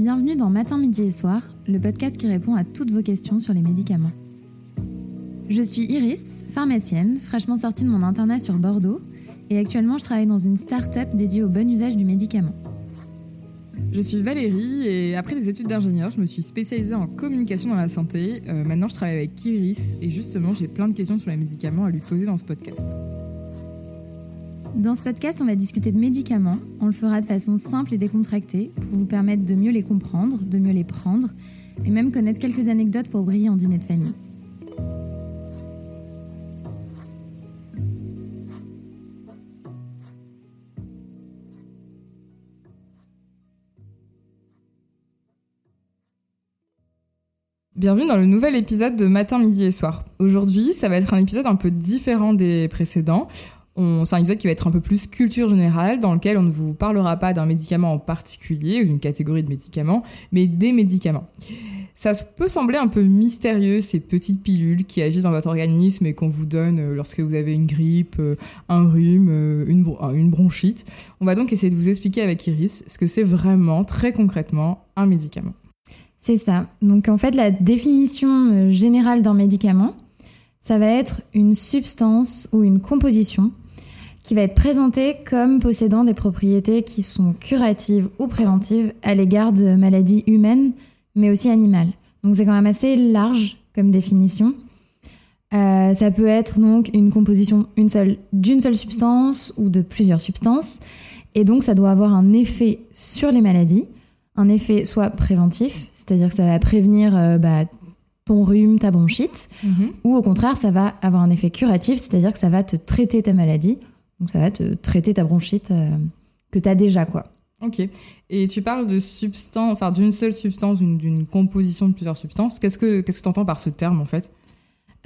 Bienvenue dans Matin, Midi et Soir, le podcast qui répond à toutes vos questions sur les médicaments. Je suis Iris, pharmacienne, fraîchement sortie de mon internat sur Bordeaux, et actuellement je travaille dans une start-up dédiée au bon usage du médicament. Je suis Valérie et après des études d'ingénieur, je me suis spécialisée en communication dans la santé. Euh, maintenant, je travaille avec Iris et justement, j'ai plein de questions sur les médicaments à lui poser dans ce podcast. Dans ce podcast, on va discuter de médicaments. On le fera de façon simple et décontractée pour vous permettre de mieux les comprendre, de mieux les prendre et même connaître quelques anecdotes pour briller en dîner de famille. Bienvenue dans le nouvel épisode de Matin, Midi et Soir. Aujourd'hui, ça va être un épisode un peu différent des précédents. C'est un épisode qui va être un peu plus culture générale, dans lequel on ne vous parlera pas d'un médicament en particulier ou d'une catégorie de médicaments, mais des médicaments. Ça peut sembler un peu mystérieux, ces petites pilules qui agissent dans votre organisme et qu'on vous donne euh, lorsque vous avez une grippe, euh, un rhume, euh, une, bronchite. On va donc essayer de vous expliquer avec Iris ce que c'est vraiment, très concrètement, un médicament. C'est ça. Donc en fait, la définition générale d'un médicament, ça va être une substance ou une composition qui va être présentée comme possédant des propriétés qui sont curatives ou préventives à l'égard de maladies humaines, mais aussi animales. Donc c'est quand même assez large comme définition. Euh, ça peut être donc une composition d'une seule, seule substance ou de plusieurs substances, et donc ça doit avoir un effet sur les maladies un effet soit préventif, c'est-à-dire que ça va prévenir euh, bah, ton rhume, ta bronchite, mhm. ou au contraire, ça va avoir un effet curatif, c'est-à-dire que ça va te traiter ta maladie, donc ça va te traiter ta bronchite euh, que tu as déjà, quoi. Ok. Et tu parles de substance, enfin d'une seule substance, d'une composition de plusieurs substances. Qu'est-ce que qu'est-ce que tu entends par ce terme en fait?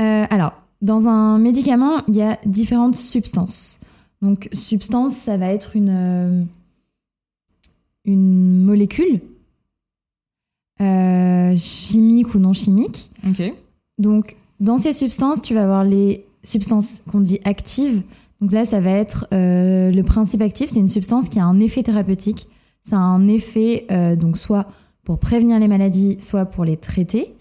Euh, Alors, dans un médicament, il y a différentes substances. Donc, substance, ça va être une une molécule, euh, chimique ou non chimique. Donc, dans ces substances, tu vas avoir les substances qu'on dit actives. Donc là, ça va être euh, le principe actif, c'est une substance qui a un effet thérapeutique. Ça a un effet, euh, donc soit pour prévenir les maladies, soit pour les traiter.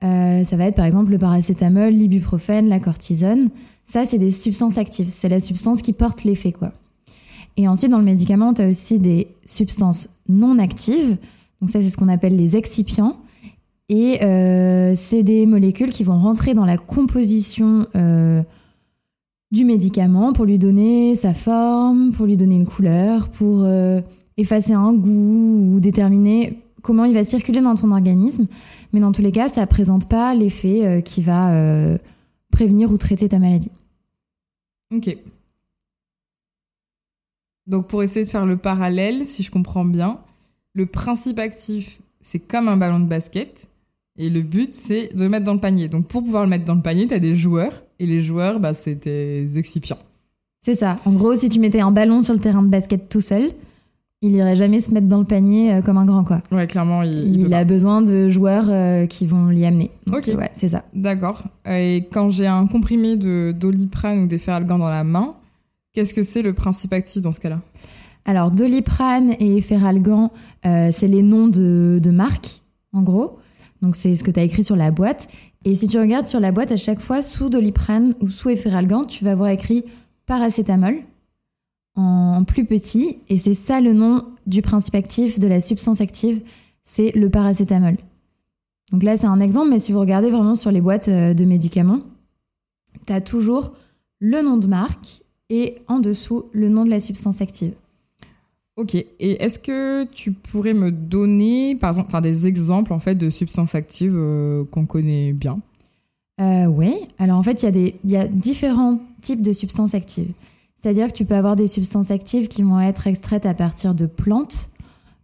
ça va être par exemple le paracétamol, l'ibuprofène, la cortisone. Ça, c'est des substances actives. C'est la substance qui porte l'effet, quoi. Et ensuite, dans le médicament, tu as aussi des substances non actives. Donc ça, c'est ce qu'on appelle les excipients. Et euh, c'est des molécules qui vont rentrer dans la composition euh, du médicament pour lui donner sa forme, pour lui donner une couleur, pour euh, effacer un goût ou déterminer comment il va circuler dans ton organisme. Mais dans tous les cas, ça ne présente pas l'effet qui va prévenir ou traiter ta maladie. Ok. Donc pour essayer de faire le parallèle, si je comprends bien, le principe actif, c'est comme un ballon de basket. Et le but, c'est de le mettre dans le panier. Donc pour pouvoir le mettre dans le panier, tu as des joueurs. Et les joueurs, bah, c'est tes excipients. C'est ça. En gros, si tu mettais un ballon sur le terrain de basket tout seul, il irait jamais se mettre dans le panier euh, comme un grand quoi. Ouais, clairement, il, il, a besoin de joueurs euh, qui vont l'y amener. ok, ouais, c'est ça. D'accord. Et quand j'ai un comprimé de doliprane ou d'efferalgan dans la main, Qu'est-ce que c'est le principe actif dans ce cas-là? Alors, Doliprane et Feralgan, euh, c'est les noms de, de marques, en gros. Donc, c'est ce que tu as écrit sur la boîte. Et si tu regardes sur la boîte, à chaque fois, sous Doliprane ou sous Efferalgan, tu vas voir écrit paracétamol en plus petit. Et c'est ça le nom du principe actif, de la substance active, c'est le paracétamol. Donc là, c'est un exemple, mais si vous regardez vraiment sur les boîtes euh, de médicaments, tu as toujours le nom de marque et en dessous le nom de la substance active. Ok. Et est-ce que tu pourrais me donner, par exemple, des exemples en fait de substances actives euh, qu'on connaît bien? Euh, Oui. Alors en fait, il y, y, a différents types de substances actives. C'est-à-dire que tu peux avoir des substances actives qui vont être extraites à partir de plantes.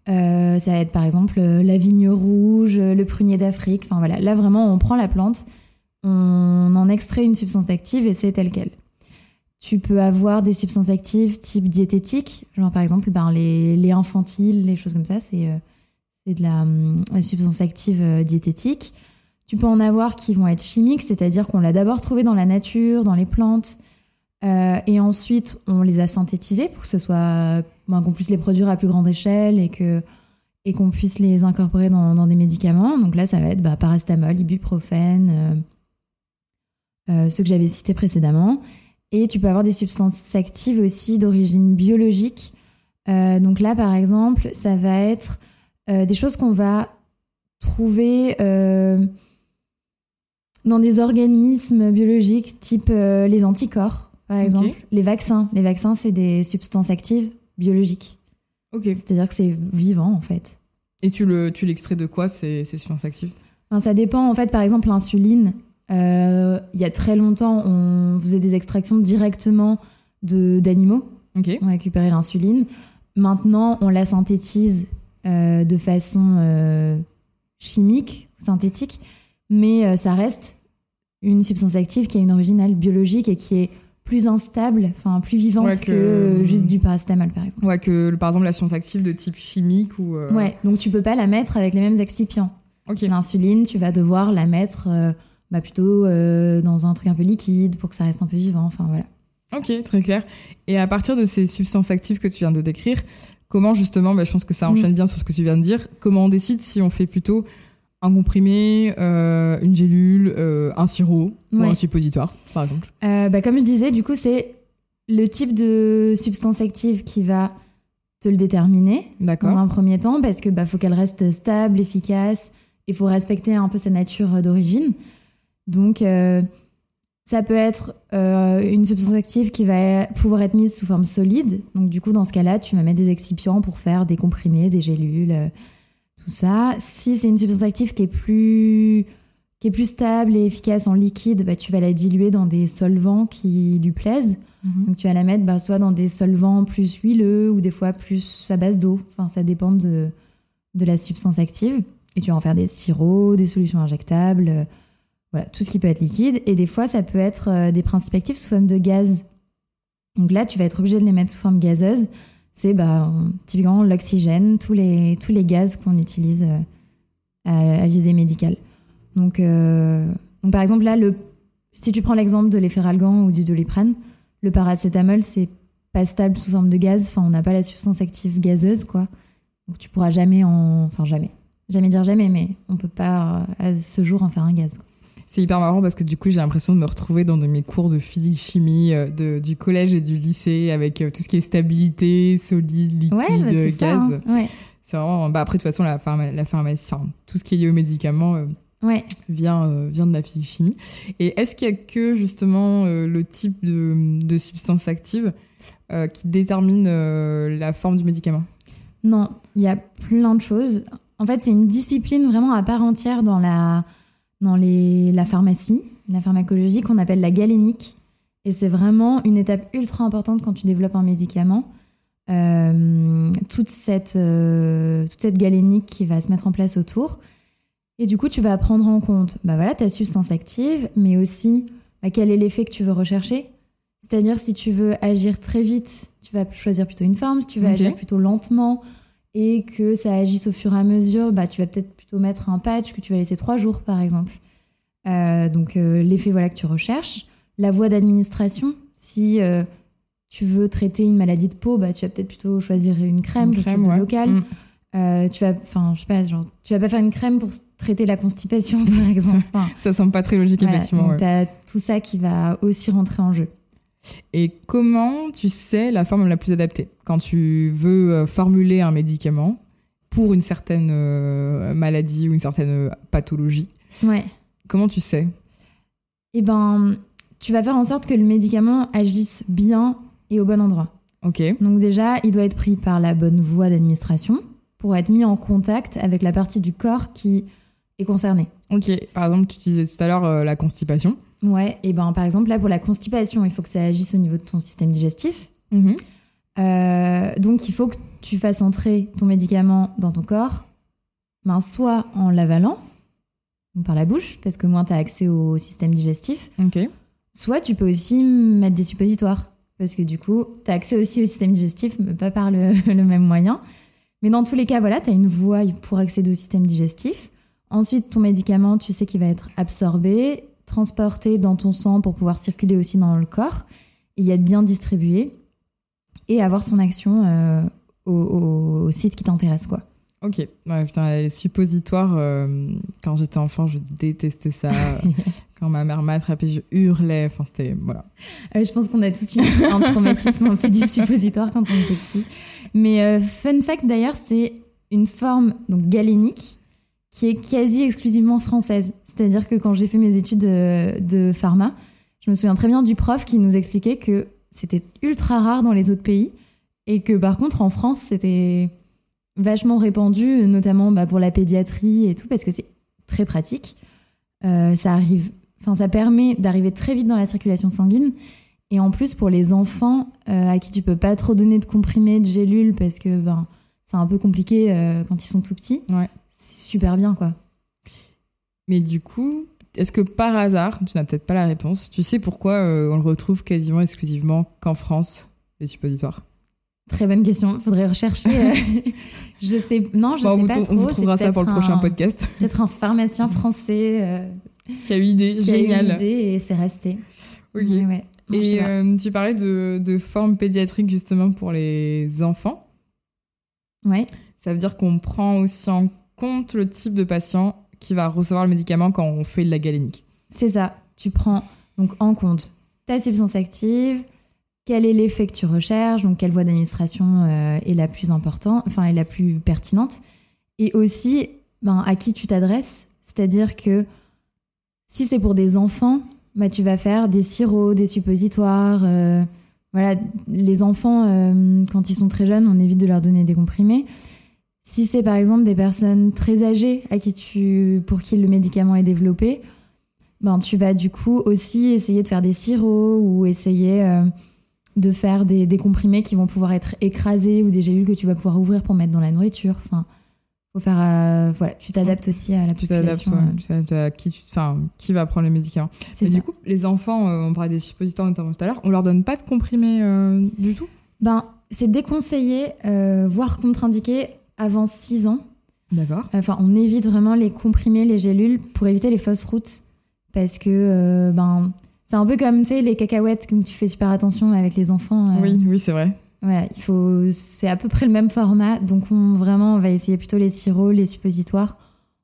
Euh, ça va être par exemple la vigne rouge, le prunier d'Afrique. Enfin voilà, là vraiment, on prend la plante, on en extrait une substance active et c'est tel quel. Tu peux avoir des substances actives type diététique, genre par exemple ben, les, les infantiles, les choses comme ça, c'est euh, de la, euh, substance active euh, diététique. Tu peux en avoir qui vont être chimiques, c'est-à-dire qu'on l'a d'abord trouvé dans la nature, dans les plantes, et ensuite on les a synthétisées pour que ce soit ben, qu'on puisse les produire à plus grande échelle et que et qu'on puisse les incorporer dans, des médicaments. Donc là, ça va être bah, paracétamol, ibuprofène, ceux que j'avais cités précédemment. Et tu peux avoir des substances actives aussi d'origine biologique. donc là, par exemple, ça va être des choses qu'on va trouver dans des organismes biologiques type les anticorps par exemple. Les vaccins. Les vaccins, c'est des substances actives biologiques. Ok. C'est-à-dire que c'est vivant, en fait. Et tu le, tu l'extrais de quoi, ces, ces substances actives? Ça dépend. En fait, par exemple, l'insuline, euh, il y a très longtemps, on faisait des extractions directement de, d'animaux. Ok. On récupérait l'insuline. Maintenant, on la synthétise euh, de façon euh, chimique ou synthétique, mais ça reste une substance active qui a une origine biologique et qui est plus instable, enfin plus vivante que... juste du paracétamol par exemple. Ouais, que par exemple la science active de type chimique ou. Ouais, donc tu peux pas la mettre avec les mêmes excipients. Ok. L'insuline, tu vas devoir la mettre bah, plutôt euh, dans un truc un peu liquide pour que ça reste un peu vivant. Enfin voilà. Ok, très clair. Et à partir de ces substances actives que tu viens de décrire, comment justement, bah, je pense que ça enchaîne mm. bien sur ce que tu viens de dire, comment on décide si on fait plutôt un comprimé, euh, une gélule, euh, un sirop ou un suppositoire, par exemple? Bah, Comme je disais, du coup, c'est le type de substance active qui va te le déterminer dans un premier temps, parce que bah, faut qu'elle reste stable, efficace, il faut respecter un peu sa nature d'origine. Donc, ça peut être une substance active qui va pouvoir être mise sous forme solide. Donc, du coup, dans ce cas-là, tu vas mettre des excipients pour faire des comprimés, des gélules ça. Si c'est une substance active qui est plus qui est plus stable et efficace en liquide, bah, tu vas la diluer dans des solvants qui lui plaisent. Mhm. Donc tu vas la mettre bah, soit dans des solvants plus huileux ou des fois plus à base d'eau. Enfin, ça dépend de, de la substance active. Et tu vas en faire des sirops, des solutions injectables, euh, voilà, tout ce qui peut être liquide. Et des fois, ça peut être euh, des principes actifs sous forme de gaz. Donc là, tu vas être obligé de les mettre sous forme gazeuse c'est bah, typiquement l'oxygène, tous les, tous les gaz qu'on utilise euh, à, visée médicale. Donc, euh, donc, par exemple, là, le, si tu prends l'exemple de l'efferalgan ou du doliprane, le paracétamol, c'est pas stable sous forme de gaz. Enfin, on n'a pas la substance active gazeuse, quoi. Donc, tu pourras jamais en. Enfin, jamais. Jamais dire jamais, mais on peut pas, à ce jour, en faire un gaz. C'est hyper marrant parce que du coup, j'ai l'impression de me retrouver dans de mes cours de physique-chimie euh, de, du collège et du lycée avec euh, tout ce qui est stabilité, solide, liquide, bah, gaz. Hein. C'est vraiment. Bah, après, de toute façon, la, la pharmacie, tout ce qui est lié aux médicaments. Euh, vient, vient de la physique-chimie. Et est-ce qu'il y a que justement le type de, de substance active qui détermine la forme du médicament? Non, il y a plein de choses. En fait, c'est une discipline vraiment à part entière dans la, dans les, la pharmacie, la pharmacologie, qu'on appelle la galénique. Et c'est vraiment une étape ultra importante quand tu développes un médicament. Euh, toute, cette, euh, toute cette galénique qui va se mettre en place autour. Et du coup, tu vas prendre en compte bah voilà, ta substance active, mais aussi bah, quel est l'effet que tu veux rechercher. C'est-à-dire, si tu veux agir très vite, tu vas choisir plutôt une forme. Si tu veux agir plutôt lentement et que ça agisse au fur et à mesure, bah, tu vas peut-être mettre un patch que tu vas laisser trois jours, par exemple. Euh, donc, euh, l'effet voilà, que tu recherches. La voie d'administration, si euh, tu veux traiter une maladie de peau, bah, tu vas peut-être plutôt choisir une crème, une crème. Mm. tu vas, enfin, je sais pas, genre, tu vas pas faire une crème pour traiter la constipation, par exemple. ça semble pas très logique, effectivement. Donc, tu as tout ça qui va aussi rentrer en jeu. Et comment tu sais la forme la plus adaptée? Quand tu veux formuler un médicament, pour une certaine euh, maladie ou une certaine euh, pathologie. Ouais. Comment tu sais? Eh ben, tu vas faire en sorte que le médicament agisse bien et au bon endroit. Ok. Donc déjà, il doit être pris par la bonne voie d'administration pour être mis en contact avec la partie du corps qui est concernée. Ok. Par exemple, tu disais tout à l'heure euh, la constipation. Ouais. Et ben, par exemple, là, pour la constipation, il faut que ça agisse au niveau de ton système digestif. Mhm. donc, il faut que tu fasses entrer ton médicament dans ton corps, ben, soit en l'avalant, par la bouche, parce que moins tu as accès au système digestif. Soit tu peux aussi mettre des suppositoires, parce que du coup, tu as accès aussi au système digestif, mais pas par le, même moyen. Mais dans tous les cas, voilà, tu as une voie pour accéder au système digestif. Ensuite, ton médicament, tu sais qu'il va être absorbé, transporté dans ton sang pour pouvoir circuler aussi dans le corps, et y être bien distribué, et avoir son action euh, au, site qui t'intéresse, quoi. Ok, ouais, putain, les suppositoires, euh, quand j'étais enfant, je détestais ça. quand ma mère m'a attrapé, je hurlais. Enfin, c'était. Voilà. Euh, je pense qu'on a tous eu un traumatisme un peu du suppositoire quand on était petit. Mais fun fact d'ailleurs, c'est une forme donc galénique qui est quasi exclusivement française. C'est-à-dire que quand j'ai fait mes études de, de, pharma, je me souviens très bien du prof qui nous expliquait que c'était ultra rare dans les autres pays et que par contre en France, c'était vachement répandu, notamment bah, pour la pédiatrie et tout, parce que c'est très pratique. Euh, ça arrive, enfin, ça permet d'arriver très vite dans la circulation sanguine. Et en plus, pour les enfants euh, à qui tu peux pas trop donner de comprimés, de gélules, parce que ben, c'est un peu compliqué euh, quand ils sont tout petits, ouais. c'est super bien, quoi. Mais du coup, est-ce que par hasard, tu n'as peut-être pas la réponse, tu sais pourquoi on le retrouve quasiment exclusivement qu'en France, les suppositoires? Très bonne question. Faudrait rechercher. Euh, je sais. Non, je sais pas trop. On vous trouvera ça pour le prochain podcast. Peut-être un pharmacien français euh, qui a eu l'idée. Génial. A eu l'idée et c'est resté. Ok. et euh, tu parlais de, de forme pédiatrique justement pour les enfants. Ouais. Ça veut dire qu'on prend aussi en compte le type de patient qui va recevoir le médicament quand on fait de la galénique. C'est ça. Tu prends donc en compte ta substance active, quel est l'effet que tu recherches, donc quelle voie d'administration euh, est la plus importante, enfin est la plus pertinente, et aussi ben, à qui tu t'adresses. C'est-à-dire que si c'est pour des enfants, bah, tu vas faire des sirops, des suppositoires. Euh, voilà, les enfants, euh, quand ils sont très jeunes, on évite de leur donner des comprimés. Si c'est par exemple des personnes très âgées à qui tu, pour qui le médicament est développé, ben, tu vas du coup aussi essayer de faire des sirops ou essayer de faire des, comprimés qui vont pouvoir être écrasés ou des gélules que tu vas pouvoir ouvrir pour mettre dans la nourriture. Enfin, faut faire, euh, voilà, tu t'adaptes aussi à la population. Euh. Tu t'adaptes à qui, qui va prendre les médicaments. Mais du coup, les enfants, euh, on parlait des suppositoires notamment tout à l'heure, on leur donne pas de comprimés du tout? Ben, c'est déconseillé, voire contre-indiqué avant 6 ans. D'accord. Enfin, on évite vraiment les comprimés, les gélules pour éviter les fausses routes. Parce que, ben, c'est un peu comme, tu sais, les cacahuètes, comme tu fais super attention avec les enfants. Euh. Oui, oui, c'est vrai. Voilà, il faut, c'est à peu près le même format. Donc, on, vraiment, on va essayer plutôt les sirops, les suppositoires.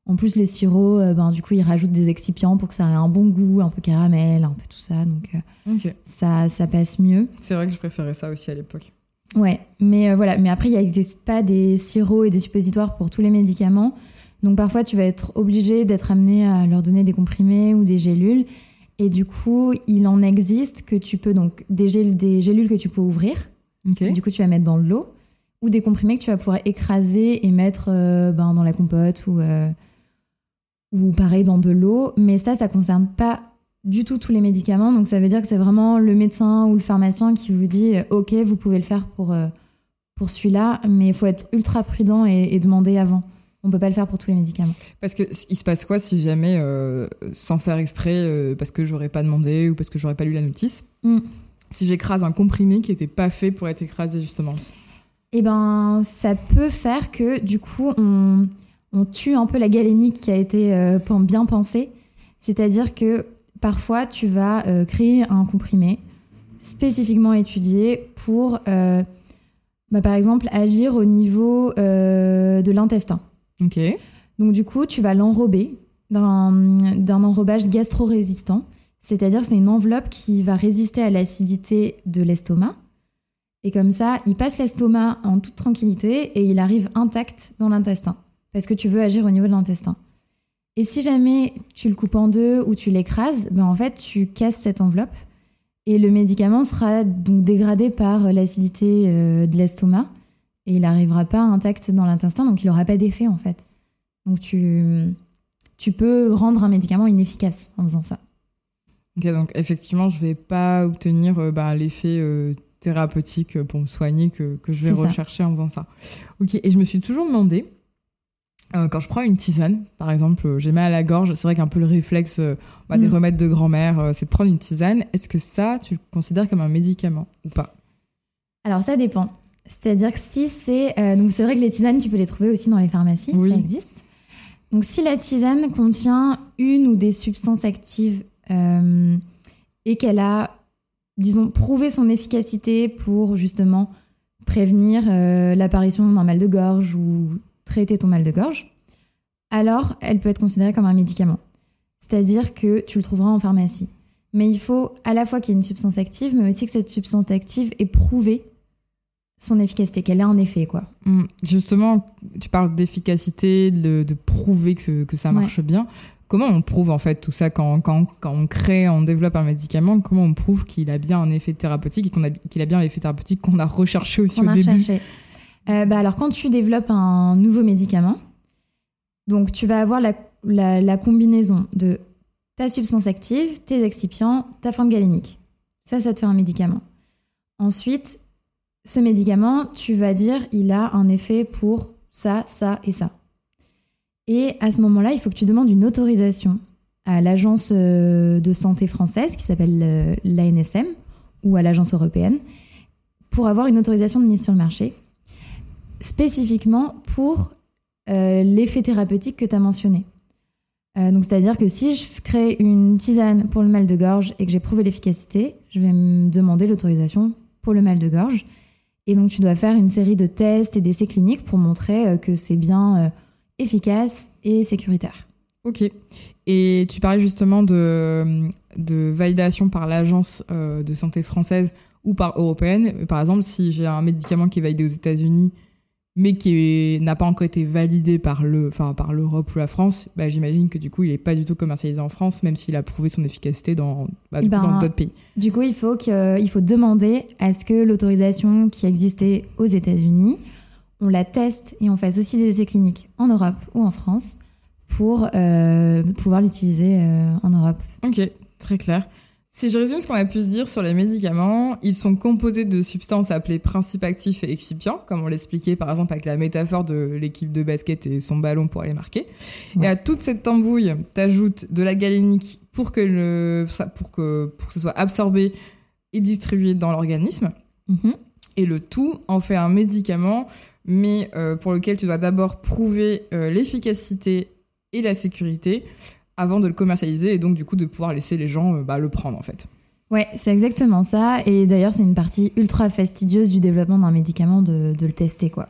En plus, les sirops, euh, ben, du coup, ils rajoutent des excipients pour que ça ait un bon goût, un peu caramel, un peu tout ça. Donc, euh, ça, ça passe mieux. C'est vrai que je préférais ça aussi à l'époque. Ouais, mais voilà. Mais après, il n'existe pas des sirops et des suppositoires pour tous les médicaments. Donc, parfois, tu vas être obligé d'être amené à leur donner des comprimés ou des gélules. Et du coup, il en existe que tu peux donc des, des gélules que tu peux ouvrir. Du coup, tu vas mettre dans de l'eau ou des comprimés que tu vas pouvoir écraser et mettre euh, ben, dans la compote ou euh, ou pareil dans de l'eau. Mais ça, ça concerne pas du tout tous les médicaments. Donc ça veut dire que c'est vraiment le médecin ou le pharmacien qui vous dit OK, vous pouvez le faire pour euh, pour celui-là, mais il faut être ultra prudent et demander avant. On peut pas le faire pour tous les médicaments. Parce que il se passe quoi si jamais, euh, sans faire exprès, euh, parce que j'aurais pas demandé ou parce que j'aurais pas lu la notice, mm. si j'écrase un comprimé qui était pas fait pour être écrasé justement? Eh ben, ça peut faire que du coup, on, tue un peu la galénique qui a été euh, bien pensée. C'est-à-dire que parfois, tu vas créer un comprimé spécifiquement étudié pour, bah, par exemple, agir au niveau de l'intestin. Ok. Donc du coup, tu vas l'enrober d'un enrobage gastro-résistant, c'est-à-dire c'est une enveloppe qui va résister à l'acidité de l'estomac. Et comme ça, il passe l'estomac en toute tranquillité et il arrive intact dans l'intestin, parce que tu veux agir au niveau de l'intestin. Et si jamais tu le coupes en deux ou tu l'écrases, ben en fait, tu casses cette enveloppe et le médicament sera donc dégradé par l'acidité euh, de l'estomac et il n'arrivera pas intact dans l'intestin, donc il n'aura pas d'effet en fait. Donc tu, tu peux rendre un médicament inefficace en faisant ça. Ok, donc effectivement, je ne vais pas obtenir euh, bah, l'effet euh, thérapeutique pour me soigner que, que je vais rechercher en faisant ça. Ok, et je me suis toujours demandé, quand je prends une tisane, par exemple, j'ai mal à la gorge, c'est vrai qu'un peu le réflexe bah, des mm. remèdes de grand-mère, c'est de prendre une tisane. Est-ce que ça, tu le considères comme un médicament ou pas? Alors ça dépend. C'est-à-dire que si c'est. Euh, donc, c'est vrai que les tisanes, tu peux les trouver aussi dans les pharmacies, ça existe. Donc, si la tisane contient une ou des substances actives euh, et qu'elle a, disons, prouvé son efficacité pour justement prévenir euh, l'apparition d'un mal de gorge ou traiter ton mal de gorge, alors elle peut être considérée comme un médicament. C'est-à-dire que tu le trouveras en pharmacie. Mais il faut à la fois qu'il y ait une substance active, mais aussi que cette substance active ait prouvé son efficacité, qu'elle ait un effet, quoi. Hum, justement, tu parles d'efficacité, de, prouver que, que ça marche bien. Comment on prouve en fait tout ça quand, quand, quand, on crée, on développe un médicament Comment on prouve qu'il a bien un effet thérapeutique et qu'il a, a bien l'effet thérapeutique qu'on a recherché aussi au début? Euh, bah alors quand tu développes un nouveau médicament, donc tu vas avoir la, la, combinaison de ta substance active, tes excipients, ta forme galénique. Ça, ça te fait un médicament. Ensuite, ce médicament, tu vas dire, il a un effet pour ça, ça et ça. Et à ce moment-là, il faut que tu demandes une autorisation à l'agence euh, de santé française qui s'appelle euh, l'ANSM ou à l'agence européenne pour avoir une autorisation de mise sur le marché spécifiquement pour euh, l'effet thérapeutique que tu as mentionné. donc, c'est-à-dire que si je crée une tisane pour le mal de gorge et que j'ai prouvé l'efficacité, je vais me demander l'autorisation pour le mal de gorge. Et donc, tu dois faire une série de tests et d'essais cliniques pour montrer que c'est bien efficace et sécuritaire. Ok. Et tu parlais justement de, de validation par l'agence euh, de santé française ou par européenne. Par exemple, si j'ai un médicament qui est validé aux États-Unis, mais qui n'a pas encore été validé par le, enfin par l'Europe ou la France, bah, j'imagine que du coup, il n'est pas du tout commercialisé en France, même s'il a prouvé son efficacité dans bah, ben, d'autres pays. Du coup, il faut que, il faut demander à ce que l'autorisation qui existait aux États-Unis on la teste et on fait aussi des essais cliniques en Europe ou en France pour euh, pouvoir l'utiliser euh, en Europe. Ok, très clair. Si je résume ce qu'on a pu se dire sur les médicaments, ils sont composés de substances appelées principes actifs et excipients, comme on l'expliquait par exemple avec la métaphore de l'équipe de basket et son ballon pour aller marquer. Et à toute cette tambouille, t'ajoutes de la galénique pour que, le, pour que, pour que ce soit absorbé et distribué dans l'organisme. Mhm. Et le tout en fait un médicament mais euh, pour lequel tu dois d'abord prouver euh, l'efficacité et la sécurité avant de le commercialiser et donc du coup de pouvoir laisser les gens euh, bah, le prendre en fait. Ouais, c'est exactement ça. Et d'ailleurs, c'est une partie ultra fastidieuse du développement d'un médicament de, le tester, quoi.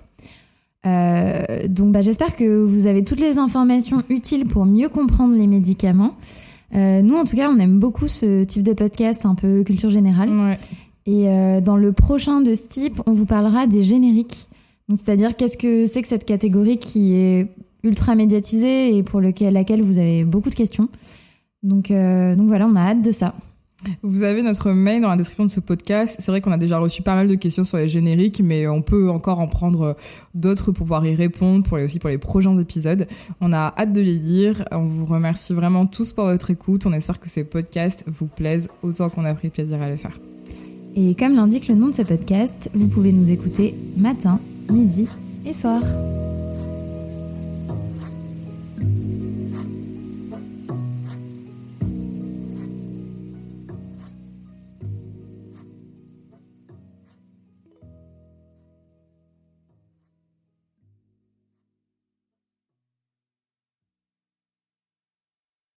donc, bah, j'espère que vous avez toutes les informations utiles pour mieux comprendre les médicaments. nous, en tout cas, on aime beaucoup ce type de podcast un peu culture générale. Ouais. Et dans le prochain de ce type, on vous parlera des génériques. C'est-à-dire, qu'est-ce que c'est que cette catégorie qui est ultra médiatisée et pour lequel, laquelle vous avez beaucoup de questions donc, euh, donc voilà, on a hâte de ça. Vous avez notre mail dans la description de ce podcast. C'est vrai qu'on a déjà reçu pas mal de questions sur les génériques, mais on peut encore en prendre d'autres pour pouvoir y répondre, pour les, aussi pour les prochains épisodes. On a hâte de les lire. On vous remercie vraiment tous pour votre écoute. On espère que ces podcasts vous plaisent autant qu'on a pris plaisir à les faire. Et comme l'indique le nom de ce podcast, vous pouvez nous écouter matin, midi et soir.